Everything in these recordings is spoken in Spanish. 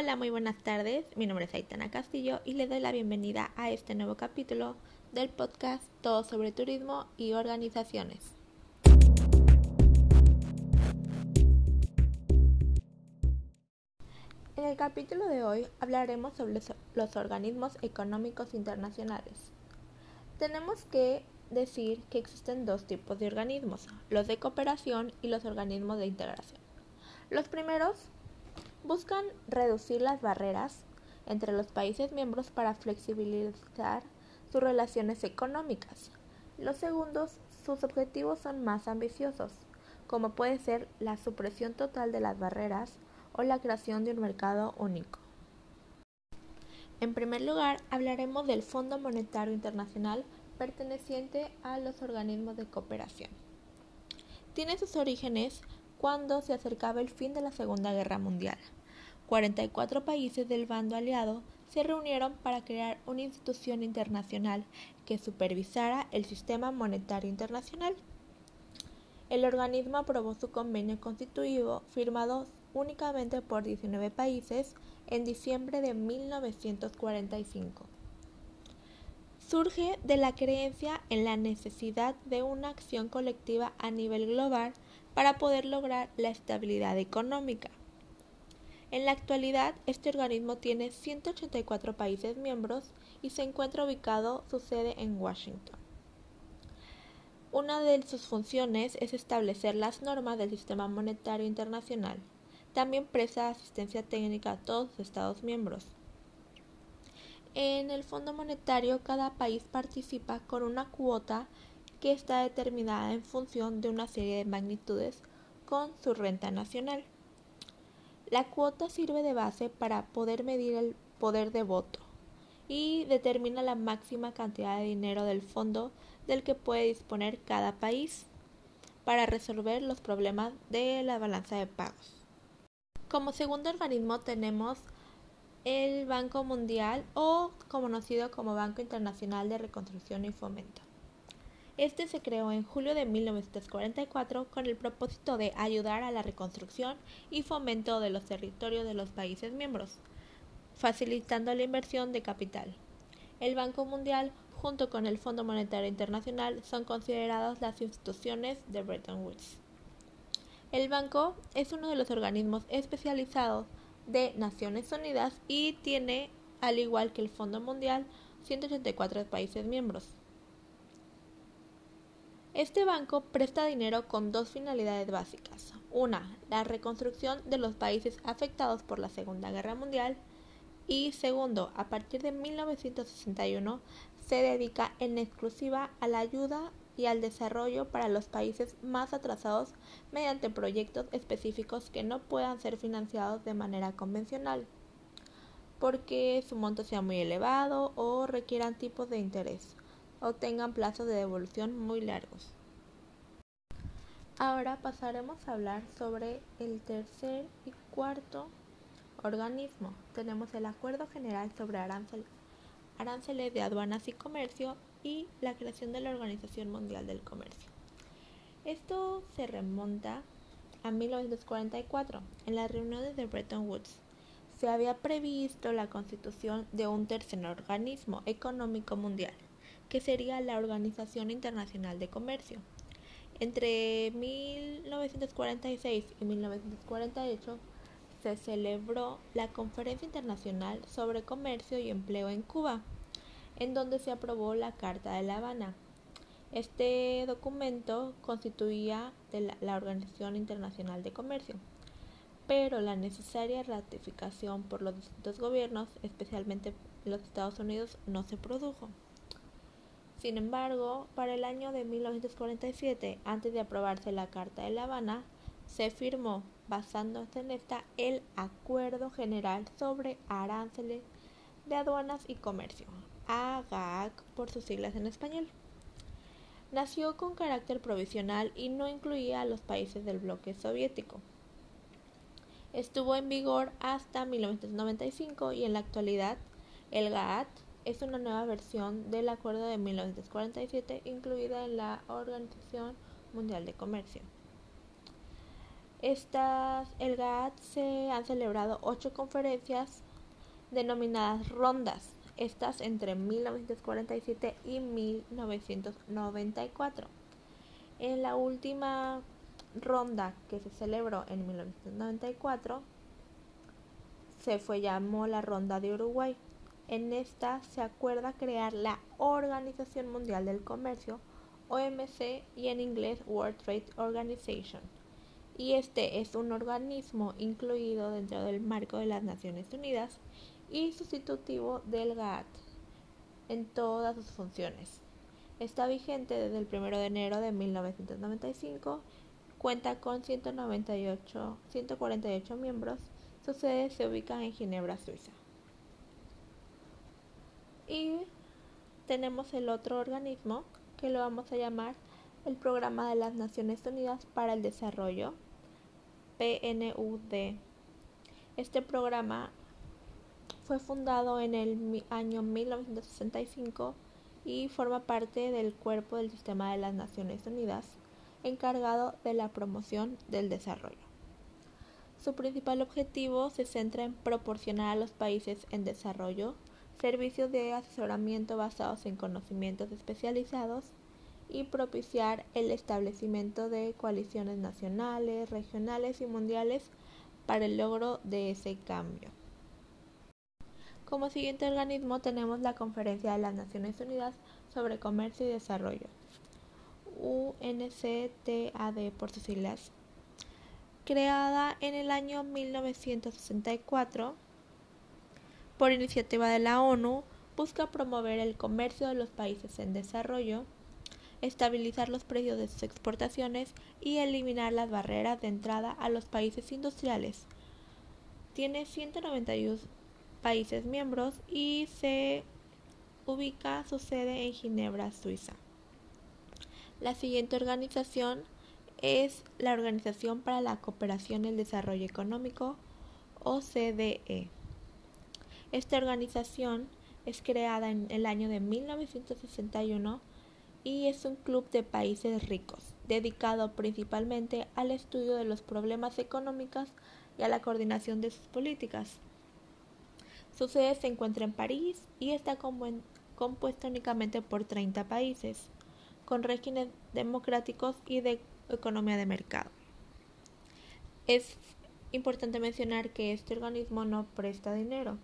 Hola, muy buenas tardes. Mi nombre es Aitana Castillo y les doy la bienvenida a este nuevo capítulo del podcast Todo sobre Turismo y Organizaciones. En el capítulo de hoy hablaremos sobre los organismos económicos internacionales. Tenemos que decir que existen dos tipos de organismos, los de cooperación y los organismos de integración. Los primeros buscan reducir las barreras entre los países miembros para flexibilizar sus relaciones económicas. Los segundos, sus objetivos son más ambiciosos, como puede ser la supresión total de las barreras o la creación de un mercado único. En primer lugar, hablaremos del Fondo Monetario Internacional perteneciente a los organismos de cooperación. Tiene sus orígenes cuando se acercaba el fin de la Segunda Guerra Mundial. 44 países del bando aliado se reunieron para crear una institución internacional que supervisara el sistema monetario internacional. El organismo aprobó su convenio constitutivo firmado únicamente por 19 países en diciembre de 1945. Surge de la creencia en la necesidad de una acción colectiva a nivel global para poder lograr la estabilidad económica. En la actualidad, este organismo tiene 184 países miembros y se encuentra ubicado su sede en Washington. Una de sus funciones es establecer las normas del sistema monetario internacional. También presta asistencia técnica a todos los Estados miembros. En el Fondo Monetario, cada país participa con una cuota que está determinada en función de una serie de magnitudes con su renta nacional. La cuota sirve de base para poder medir el poder de voto y determina la máxima cantidad de dinero del fondo del que puede disponer cada país para resolver los problemas de la balanza de pagos. Como segundo organismo tenemos el Banco Mundial o conocido como Banco Internacional de Reconstrucción y Fomento. Este se creó en julio de 1944 con el propósito de ayudar a la reconstrucción y fomento de los territorios de los países miembros, facilitando la inversión de capital. El Banco Mundial, junto con el Fondo Monetario Internacional, son considerados las instituciones de Bretton Woods. El banco es uno de los organismos especializados de Naciones Unidas y tiene, al igual que el Fondo Mundial, 184 países miembros. Este banco presta dinero con dos finalidades básicas. Una, la reconstrucción de los países afectados por la Segunda Guerra Mundial. Y segundo, a partir de 1961 se dedica en exclusiva a la ayuda y al desarrollo para los países más atrasados mediante proyectos específicos que no puedan ser financiados de manera convencional, porque su monto sea muy elevado o requieran tipos de interés o tengan plazos de devolución muy largos. Ahora pasaremos a hablar sobre el tercer y cuarto organismo. Tenemos el Acuerdo General sobre Aranceles de Aduanas y Comercio y la creación de la Organización Mundial del Comercio. Esto se remonta a 1944, en las reuniones de Bretton Woods. Se había previsto la constitución de un tercer organismo económico mundial, que sería la Organización Internacional de Comercio. Entre 1946 y 1948 se celebró la Conferencia Internacional sobre Comercio y Empleo en Cuba, en donde se aprobó la Carta de La Habana. Este documento constituía la Organización Internacional de Comercio, pero la necesaria ratificación por los distintos gobiernos, especialmente los Estados Unidos, no se produjo. Sin embargo, para el año de 1947, antes de aprobarse la Carta de La Habana, se firmó, basándose en esta, el Acuerdo General sobre Aranceles de Aduanas y Comercio, AGAC por sus siglas en español. Nació con carácter provisional y no incluía a los países del bloque soviético. Estuvo en vigor hasta 1995 y en la actualidad el GATT es una nueva versión del acuerdo de 1947 incluida en la Organización Mundial de Comercio. Estas, el GATT se han celebrado ocho conferencias denominadas rondas, estas entre 1947 y 1994. En la última ronda que se celebró en 1994 se fue llamó la ronda de Uruguay. En esta se acuerda crear la Organización Mundial del Comercio, OMC y en inglés World Trade Organization. Y este es un organismo incluido dentro del marco de las Naciones Unidas y sustitutivo del GATT en todas sus funciones. Está vigente desde el 1 de enero de 1995, cuenta con 198, 148 miembros, su sede se ubica en Ginebra, Suiza. Y tenemos el otro organismo que lo vamos a llamar el Programa de las Naciones Unidas para el Desarrollo, PNUD. Este programa fue fundado en el año 1965 y forma parte del cuerpo del sistema de las Naciones Unidas encargado de la promoción del desarrollo. Su principal objetivo se centra en proporcionar a los países en desarrollo servicios de asesoramiento basados en conocimientos especializados y propiciar el establecimiento de coaliciones nacionales, regionales y mundiales para el logro de ese cambio. Como siguiente organismo tenemos la Conferencia de las Naciones Unidas sobre Comercio y Desarrollo, UNCTAD por sus siglas, creada en el año 1964 por iniciativa de la ONU, busca promover el comercio de los países en desarrollo, estabilizar los precios de sus exportaciones y eliminar las barreras de entrada a los países industriales. Tiene 191 países miembros y se ubica su sede en Ginebra, Suiza. La siguiente organización es la Organización para la Cooperación y el Desarrollo Económico, OCDE. Esta organización es creada en el año de 1961 y es un club de países ricos, dedicado principalmente al estudio de los problemas económicos y a la coordinación de sus políticas. Su sede se encuentra en París y está compuesta únicamente por 30 países, con regímenes democráticos y de economía de mercado. Es importante mencionar que este organismo no presta dinero,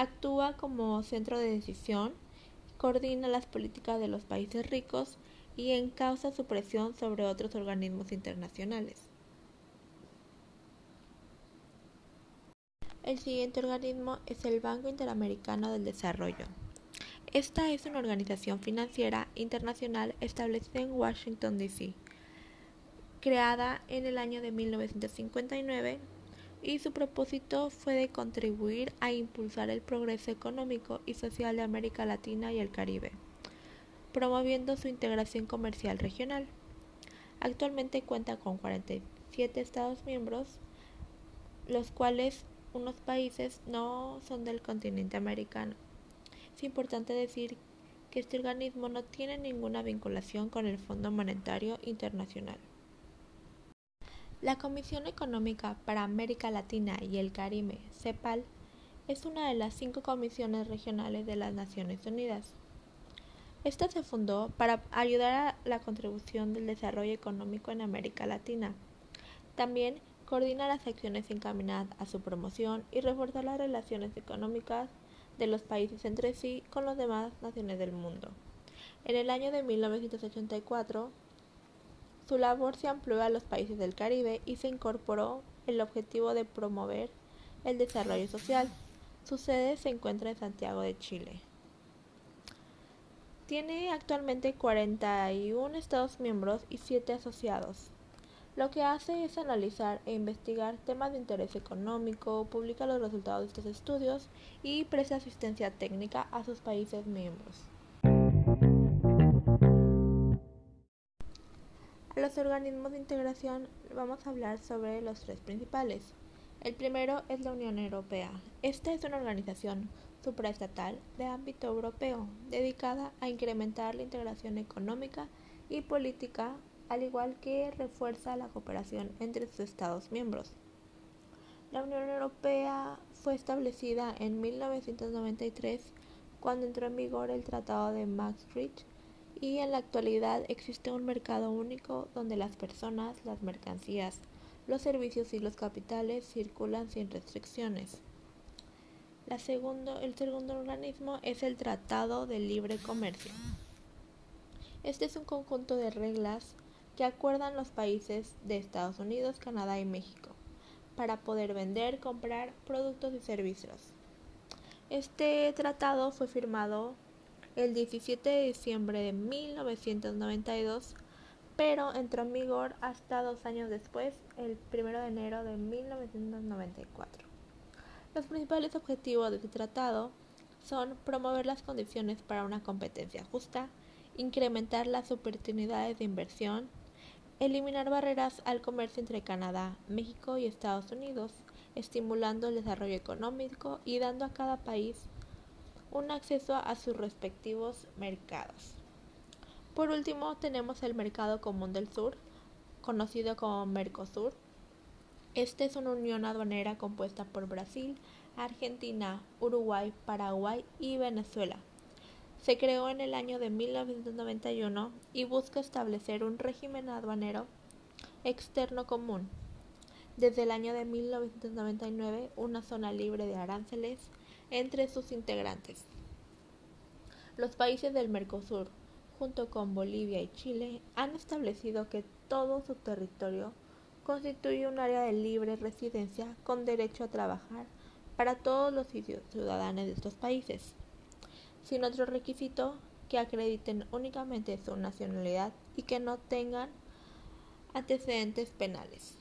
actúa como centro de decisión, coordina las políticas de los países ricos y encausa su presión sobre otros organismos internacionales. El siguiente organismo es el Banco Interamericano del Desarrollo. Esta es una organización financiera internacional establecida en Washington, D.C., creada en el año de 1959 y su propósito fue de contribuir a impulsar el progreso económico y social de América Latina y el Caribe, promoviendo su integración comercial regional. Actualmente cuenta con 47 Estados miembros, los cuales unos países no son del continente americano. Es importante decir que este organismo no tiene ninguna vinculación con el Fondo Monetario Internacional. La Comisión Económica para América Latina y el Caribe, CEPAL, es una de las cinco comisiones regionales de las Naciones Unidas. Esta se fundó para ayudar a la contribución del desarrollo económico en América Latina. También coordina las acciones encaminadas a su promoción y reforzar las relaciones económicas de los países entre sí con las demás naciones del mundo. En el año de 1984, su labor se amplió a los países del Caribe y se incorporó el objetivo de promover el desarrollo social. Su sede se encuentra en Santiago de Chile. Tiene actualmente 41 Estados miembros y 7 asociados. Lo que hace es analizar e investigar temas de interés económico, publica los resultados de estos estudios y presta asistencia técnica a sus países miembros. Los organismos de integración vamos a hablar sobre los tres principales. El primero es la Unión Europea. Esta es una organización supraestatal de ámbito europeo dedicada a incrementar la integración económica y política al igual que refuerza la cooperación entre sus Estados miembros. La Unión Europea fue establecida en 1993 cuando entró en vigor el Tratado de Maastricht y en la actualidad existe un mercado único donde las personas, las mercancías, los servicios y los capitales circulan sin restricciones. el segundo organismo es el Tratado de Libre Comercio. Este es un conjunto de reglas que acuerdan los países de Estados Unidos, Canadá y México para poder vender, comprar productos y servicios. Este tratado fue firmado el 17 de diciembre de 1992, pero entró en vigor hasta dos años después, el 1 de enero de 1994. Los principales objetivos de este tratado son promover las condiciones para una competencia justa, incrementar las oportunidades de inversión, eliminar barreras al comercio entre Canadá, México y Estados Unidos, estimulando el desarrollo económico y dando a cada país un acceso a sus respectivos mercados. Por último, tenemos el Mercado Común del Sur, conocido como Mercosur. Este es una unión aduanera compuesta por Brasil, Argentina, Uruguay, Paraguay y Venezuela se creó en el año de 1991 y busca establecer un régimen aduanero externo común. Desde el año de 1999, una zona libre de aranceles entre sus integrantes. Los países del Mercosur, junto con Bolivia y Chile, han establecido que todo su territorio constituye un área de libre residencia con derecho a trabajar para todos los ciudadanos de estos países sin otro requisito que acrediten únicamente su nacionalidad y que no tengan antecedentes penales.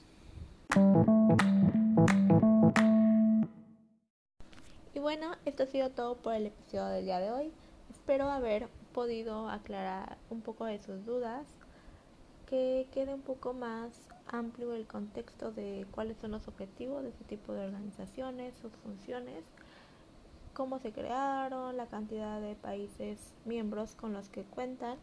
Bueno, esto ha sido todo por el episodio del día de hoy. Espero haber podido aclarar un poco de sus dudas, que quede un poco más amplio el contexto de cuáles son los objetivos de este tipo de organizaciones, sus funciones cómo se crearon, la cantidad de países miembros con los que cuentan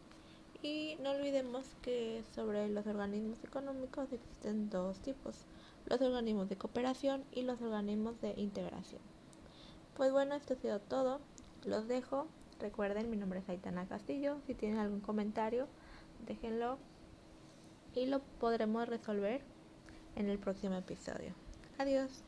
y no olvidemos que sobre los organismos económicos existen dos tipos, los organismos de cooperación y los organismos de integración. Pues bueno, esto ha sido todo, los dejo, recuerden mi nombre es Aitana Castillo, si tienen algún comentario déjenlo y lo podremos resolver en el próximo episodio. Adiós.